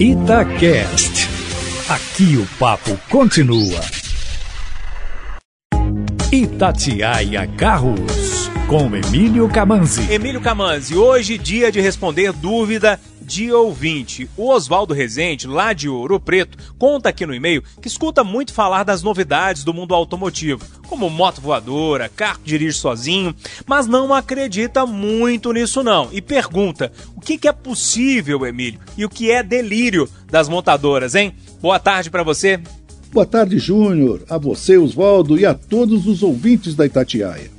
Itacast. Aqui o papo continua. Itatiaia Carros, com Emílio Camanzi. Emílio Camanzi, hoje dia de responder dúvida de ouvinte. O Oswaldo Rezende, lá de Ouro Preto, conta aqui no e-mail que escuta muito falar das novidades do mundo automotivo, como moto voadora, carro que dirige sozinho, mas não acredita muito nisso não. E pergunta: o que, que é possível, Emílio? E o que é delírio das montadoras, hein? Boa tarde para você. Boa tarde, Júnior, a você, Oswaldo, e a todos os ouvintes da Itatiaia.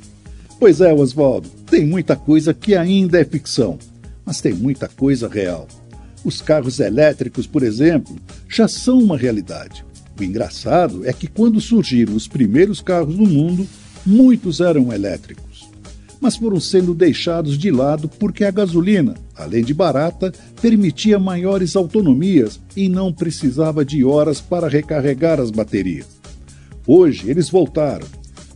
Pois é, Oswaldo, tem muita coisa que ainda é ficção, mas tem muita coisa real. Os carros elétricos, por exemplo, já são uma realidade. O engraçado é que quando surgiram os primeiros carros no mundo, muitos eram elétricos mas foram sendo deixados de lado porque a gasolina, além de barata, permitia maiores autonomias e não precisava de horas para recarregar as baterias. Hoje eles voltaram.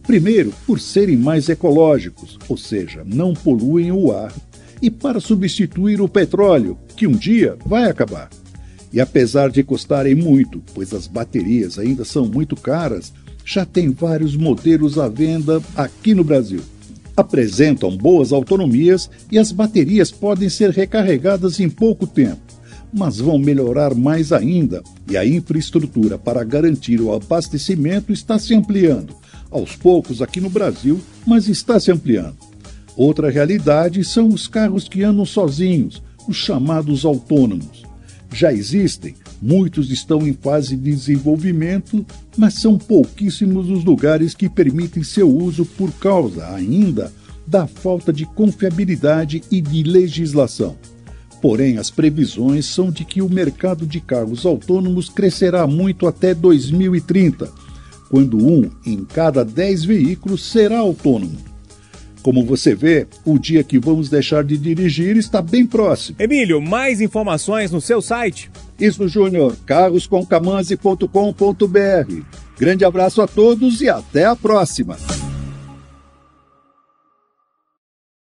Primeiro, por serem mais ecológicos, ou seja, não poluem o ar, e para substituir o petróleo, que um dia vai acabar. E apesar de custarem muito, pois as baterias ainda são muito caras, já tem vários modelos à venda aqui no Brasil apresentam boas autonomias e as baterias podem ser recarregadas em pouco tempo, mas vão melhorar mais ainda e a infraestrutura para garantir o abastecimento está se ampliando. Aos poucos aqui no Brasil, mas está se ampliando. Outra realidade são os carros que andam sozinhos, os chamados autônomos. Já existem, muitos estão em fase de desenvolvimento, mas são pouquíssimos os lugares que permitem seu uso por causa, ainda, da falta de confiabilidade e de legislação. Porém, as previsões são de que o mercado de carros autônomos crescerá muito até 2030, quando um em cada dez veículos será autônomo. Como você vê, o dia que vamos deixar de dirigir está bem próximo. Emílio, mais informações no seu site? Isso, Júnior, carroscomcamanzi.com.br. Grande abraço a todos e até a próxima.